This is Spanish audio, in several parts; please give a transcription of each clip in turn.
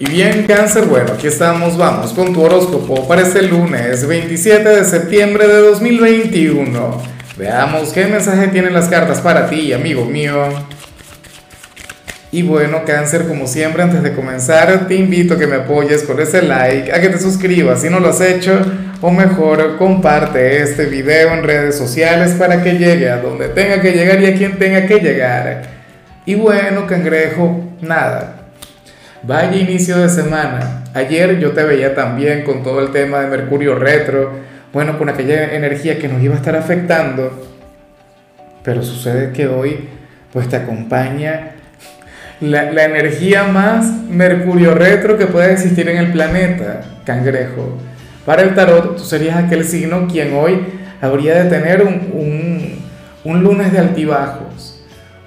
Y bien, cáncer, bueno, aquí estamos, vamos con tu horóscopo para este lunes 27 de septiembre de 2021. Veamos qué mensaje tienen las cartas para ti, amigo mío. Y bueno, cáncer, como siempre, antes de comenzar, te invito a que me apoyes con ese like, a que te suscribas si no lo has hecho, o mejor, comparte este video en redes sociales para que llegue a donde tenga que llegar y a quien tenga que llegar. Y bueno, cangrejo, nada, Vaya inicio de semana. Ayer yo te veía también con todo el tema de Mercurio retro, bueno, con aquella energía que nos iba a estar afectando. Pero sucede que hoy pues te acompaña la, energía más Mercurio retro que puede existir en el planeta, cangrejo. Para el tarot tú serías aquel signo quien hoy habría de tener un, un, un lunes de altibajos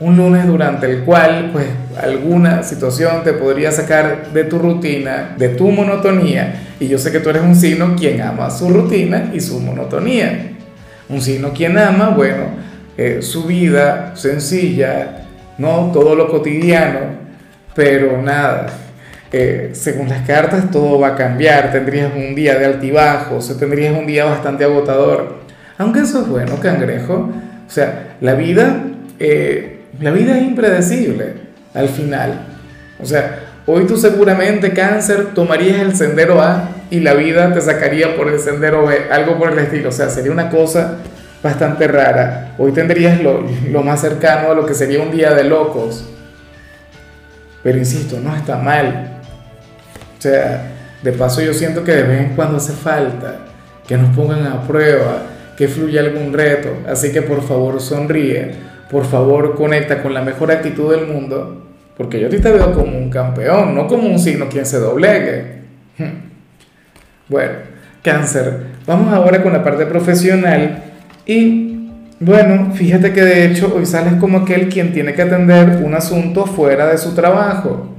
un lunes durante el cual pues alguna situación te podría sacar de tu rutina, de tu monotonía. Y yo sé que tú eres un signo quien ama su rutina y su monotonía. Un signo quien ama, bueno, eh, su vida sencilla, no todo lo cotidiano, pero nada. Eh, según las cartas todo va a cambiar, tendrías un día de altibajos, tendrías un día bastante agotador. Aunque eso es bueno, cangrejo. O sea, la vida eh, la vida es impredecible al final. O sea, hoy tú seguramente cáncer tomarías el sendero A y la vida te sacaría por el sendero B, algo por el estilo. O sea, sería una cosa bastante rara. Hoy tendrías lo, lo más cercano a lo que sería un día de locos. Pero insisto, no está mal. O sea, de paso yo siento que de vez en cuando hace falta que nos pongan a prueba, que fluya algún reto. Así que por favor sonríe por favor conecta con la mejor actitud del mundo, porque yo a ti te veo como un campeón, no como un signo quien se doblegue. Bueno, cáncer, vamos ahora con la parte profesional y bueno, fíjate que de hecho hoy sales como aquel quien tiene que atender un asunto fuera de su trabajo.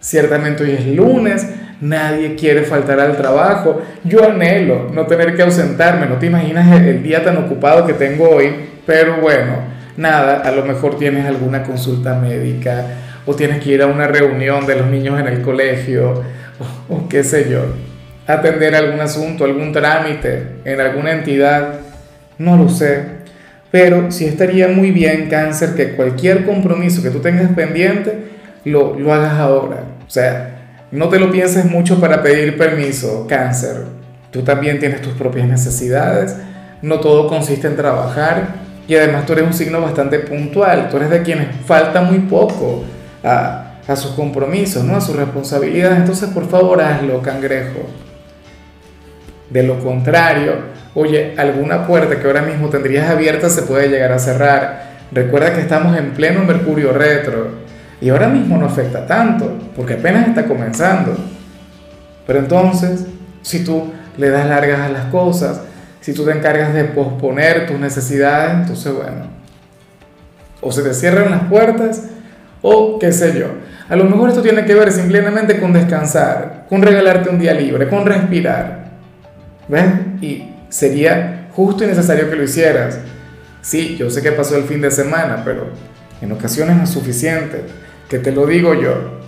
Ciertamente hoy es lunes, nadie quiere faltar al trabajo. Yo anhelo no tener que ausentarme, no te imaginas el día tan ocupado que tengo hoy, pero bueno, nada, a lo mejor tienes alguna consulta médica o tienes que ir a una reunión de los niños en el colegio o, qué sé yo, atender algún asunto, algún trámite en alguna entidad, no lo sé. Pero sí estaría muy bien, cáncer, que cualquier compromiso que tú tengas pendiente, lo, lo hagas ahora. O sea, no te lo pienses mucho para pedir permiso, cáncer. Tú también tienes tus propias necesidades. No todo consiste en trabajar y además tú eres un signo bastante puntual, tú eres de quienes falta muy poco a, a sus compromisos, ¿no? a sus responsabilidades. Entonces, por favor, hazlo, cangrejo. De lo contrario, oye, alguna puerta que ahora mismo tendrías abierta se puede llegar a cerrar. Recuerda que estamos en pleno Mercurio retro y ahora mismo no afecta tanto porque apenas está comenzando. Pero entonces, si tú le das largas a las cosas, si tú te encargas de posponer tus necesidades, entonces bueno, o se te cierran las puertas o qué sé yo. A lo mejor esto tiene que ver simplemente con descansar, con regalarte un día libre, con respirar. ¿Ves? Y sería justo y necesario que lo hicieras. Sí, yo sé que pasó el fin de semana, pero en ocasiones no es suficiente, que te lo digo yo.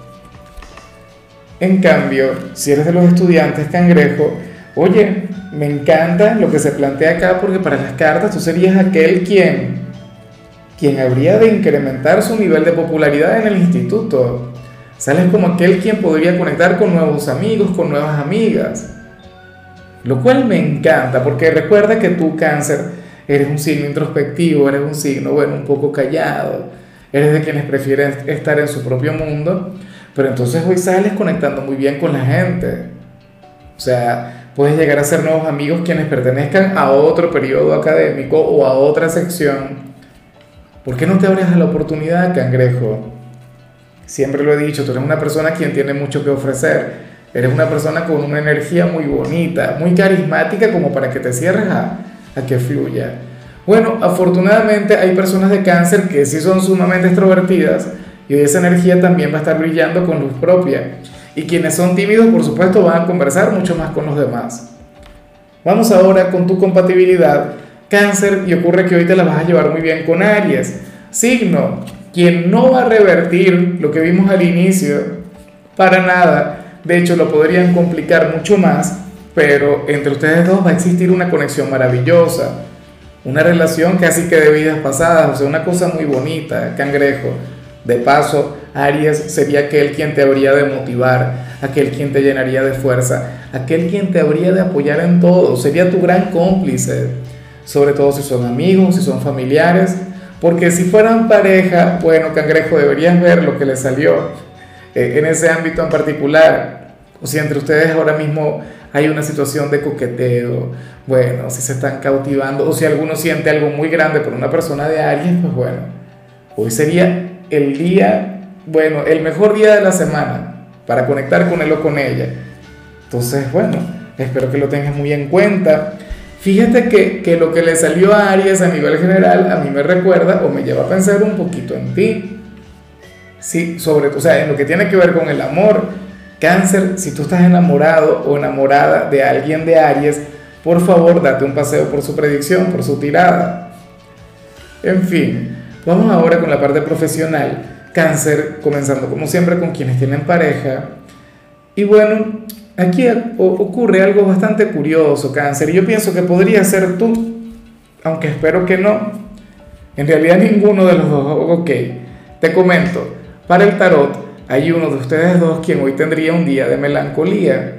En cambio, si eres de los estudiantes cangrejo, oye, me encanta lo que se plantea acá porque para las cartas tú serías aquel quien, quien habría de incrementar su nivel de popularidad en el instituto. Sales como aquel quien podría conectar con nuevos amigos, con nuevas amigas. Lo cual me encanta porque recuerda que tú cáncer eres un signo introspectivo, eres un signo, bueno, un poco callado, eres de quienes prefieren estar en su propio mundo, pero entonces hoy sales conectando muy bien con la gente. O sea, Puedes llegar a ser nuevos amigos quienes pertenezcan a otro periodo académico o a otra sección. ¿Por qué no te abres a la oportunidad, cangrejo? Siempre lo he dicho, tú eres una persona quien tiene mucho que ofrecer. Eres una persona con una energía muy bonita, muy carismática como para que te cierres a, a que fluya. Bueno, afortunadamente hay personas de cáncer que sí son sumamente extrovertidas y esa energía también va a estar brillando con luz propia. Y quienes son tímidos, por supuesto, van a conversar mucho más con los demás. Vamos ahora con tu compatibilidad. Cáncer, y ocurre que hoy te la vas a llevar muy bien con Aries. Signo, quien no va a revertir lo que vimos al inicio, para nada. De hecho, lo podrían complicar mucho más, pero entre ustedes dos va a existir una conexión maravillosa, una relación casi que de vidas pasadas, o sea, una cosa muy bonita, cangrejo. De paso, Aries sería aquel quien te habría de motivar, aquel quien te llenaría de fuerza, aquel quien te habría de apoyar en todo, sería tu gran cómplice, sobre todo si son amigos, si son familiares, porque si fueran pareja, bueno, cangrejo, deberías ver lo que le salió eh, en ese ámbito en particular, o si entre ustedes ahora mismo hay una situación de coqueteo, bueno, si se están cautivando, o si alguno siente algo muy grande por una persona de Aries, pues bueno, hoy sería el día, bueno, el mejor día de la semana para conectar con él o con ella. Entonces, bueno, espero que lo tengas muy en cuenta. Fíjate que, que, lo que le salió a Aries a nivel general a mí me recuerda o me lleva a pensar un poquito en ti. Sí, sobre o sea, en lo que tiene que ver con el amor. Cáncer, si tú estás enamorado o enamorada de alguien de Aries, por favor date un paseo por su predicción, por su tirada. En fin, Vamos ahora con la parte profesional. Cáncer, comenzando como siempre con quienes tienen pareja. Y bueno, aquí ocurre algo bastante curioso, cáncer. Yo pienso que podría ser tú, aunque espero que no. En realidad ninguno de los dos. Ok, te comento. Para el tarot hay uno de ustedes dos quien hoy tendría un día de melancolía.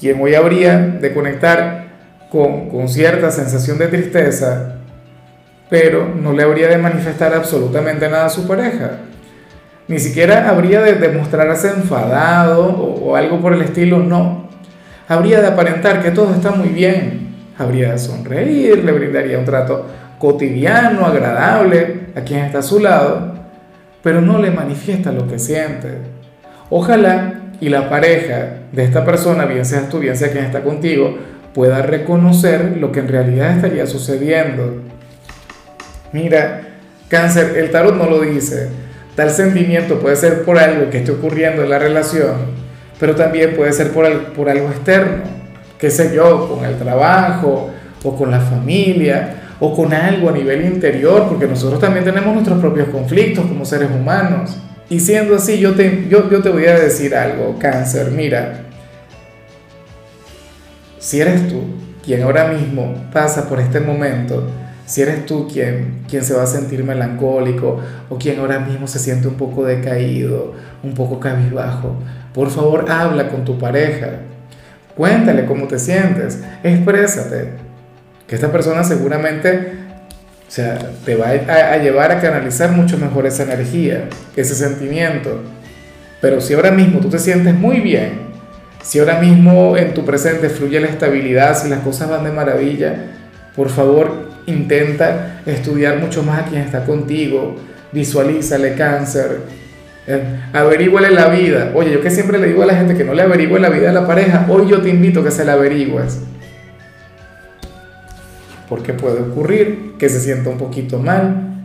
Quien hoy habría de conectar con, con cierta sensación de tristeza pero no le habría de manifestar absolutamente nada a su pareja. Ni siquiera habría de demostrarse enfadado o, algo por el estilo, no. Habría de aparentar que todo está muy bien. Habría de sonreír, le brindaría un trato cotidiano, agradable a quien está a su lado, pero no le manifiesta lo que siente. Ojalá y la pareja de esta persona, bien seas tú, bien sea quien está contigo, pueda reconocer lo que en realidad estaría sucediendo Mira, cáncer, el tarot no lo dice. Tal sentimiento puede ser por algo que esté ocurriendo en la relación, pero también puede ser por, algo externo, qué sé yo, con el trabajo o con la familia o con algo a nivel interior, porque nosotros también tenemos nuestros propios conflictos como seres humanos. Y siendo así, yo te voy a decir algo, cáncer, mira, si eres tú quien ahora mismo pasa por este momento, si eres tú quien, quien se va a sentir melancólico o quien ahora mismo se siente un poco decaído, un poco cabizbajo, por favor habla con tu pareja. Cuéntale cómo te sientes, exprésate. Que esta persona seguramente o sea, te va a, a llevar a canalizar mucho mejor esa energía, ese sentimiento. Pero si ahora mismo tú te sientes muy bien, si ahora mismo en tu presente fluye la estabilidad, si las cosas van de maravilla, por favor intenta estudiar mucho más a quien está contigo, visualízale cáncer, eh, la vida. Oye, yo que siempre le digo a la gente que no le averigüe la vida a la pareja, hoy yo te invito a que se la averigües. Porque puede ocurrir que se sienta un poquito mal,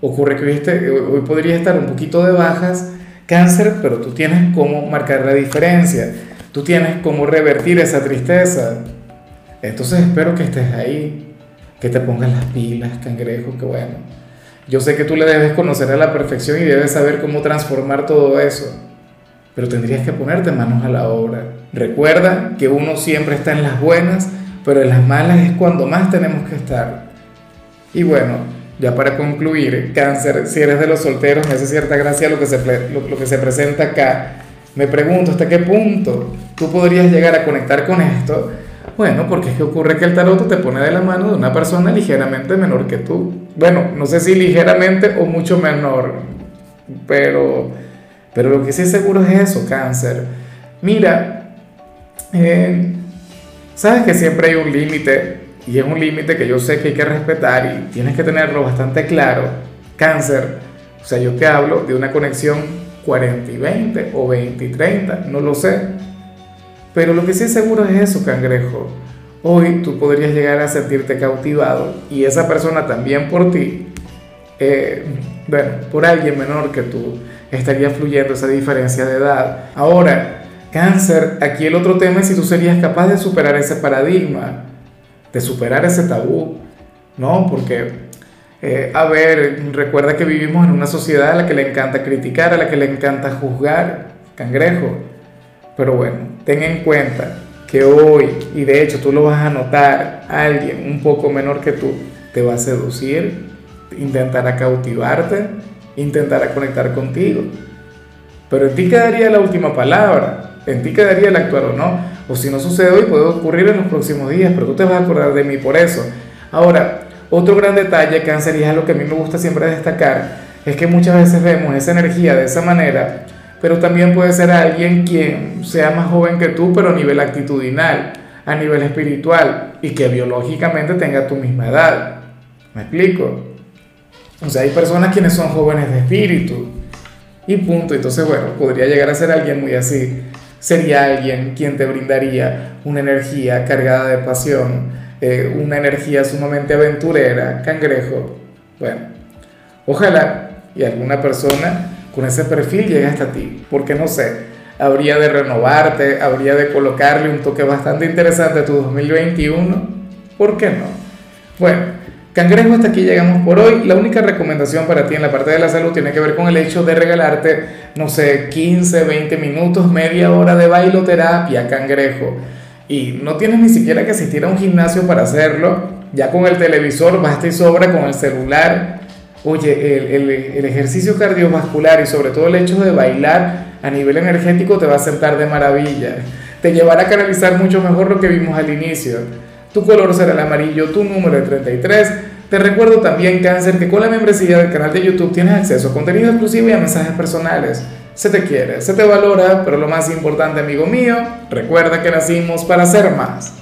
ocurre que hoy, hoy podría estar un poquito de bajas, cáncer, pero tú tienes cómo marcar la diferencia, tú tienes cómo revertir esa tristeza. Entonces espero que estés ahí que te pongas las pilas, cangrejo, que bueno. Yo sé que tú le debes conocer a la perfección y debes saber cómo transformar todo eso, pero tendrías que ponerte manos a la obra. Recuerda que uno siempre está en las buenas, pero en las malas es cuando más tenemos que estar. Y bueno, ya para concluir, cáncer, si eres de los solteros, me hace cierta gracia lo que se, lo que se presenta acá. Me pregunto hasta qué punto tú podrías llegar a conectar con esto bueno, porque es que ocurre que el tarot te pone de la mano de una persona ligeramente menor que tú. Bueno, no sé si ligeramente o mucho menor, pero, pero lo que sí seguro es eso, cáncer. Mira, eh, sabes que siempre hay un límite y es un límite que yo sé que hay que respetar y tienes que tenerlo bastante claro. Cáncer, o sea, yo te hablo de una conexión 40 y 20 o 20 y 30, no lo sé pero lo que sí es seguro es eso, cangrejo. Hoy tú podrías llegar a sentirte cautivado y esa persona también por ti, eh, bueno, por alguien menor que tú, estaría fluyendo esa diferencia de edad. Ahora, cáncer, aquí el otro tema es si tú serías capaz de superar ese paradigma, de superar ese tabú, ¿no? Porque, eh, a ver, recuerda que vivimos en una sociedad a la que le encanta criticar, a la que le encanta juzgar, cangrejo. Pero bueno, ten en cuenta que hoy, y de hecho tú lo vas a notar, alguien un poco menor que tú te va a seducir, intentará cautivarte, intentará conectar contigo. Pero en ti quedaría la última palabra, en ti quedaría el actuar o no. O si no sucede hoy, puede ocurrir en los próximos días, pero tú te vas a acordar de mí por eso. Ahora, otro gran detalle, cáncer, y es algo que a mí me gusta siempre destacar, es que muchas veces vemos esa energía de esa manera, pero también puede ser alguien quien sea más joven que tú, pero a nivel actitudinal, a nivel espiritual, y que biológicamente tenga tu misma edad. ¿Me explico? O sea, hay personas quienes son jóvenes de espíritu, y punto. Entonces, bueno, podría llegar a ser alguien muy así. Sería alguien quien te brindaría una energía cargada de pasión, eh, una energía sumamente aventurera, cangrejo. Bueno, ojalá y alguna persona con ese perfil llegue hasta ti, porque no sé, habría de renovarte, habría de colocarle un toque bastante interesante a tu 2021, ¿por qué no? Bueno, Cangrejo, hasta aquí llegamos por hoy. La única recomendación para ti en la parte de la salud tiene que ver con el hecho de regalarte, no sé, 15, 20 minutos, media hora de bailoterapia, cangrejo y no tienes ni siquiera que asistir a un gimnasio para hacerlo, ya con el televisor basta y sobra, con el celular. Oye, el, el, ejercicio cardiovascular y sobre todo el hecho de bailar a nivel energético te va a sentar de maravilla. Te llevará a canalizar mucho mejor lo que vimos al inicio. Tu color será el amarillo, tu número es 33. Te recuerdo también, Cáncer, que con la membresía del canal de YouTube tienes acceso a contenido exclusivo y a mensajes personales se te quiere, se te valora, pero lo más importante, amigo mío, recuerda que nacimos para ser más.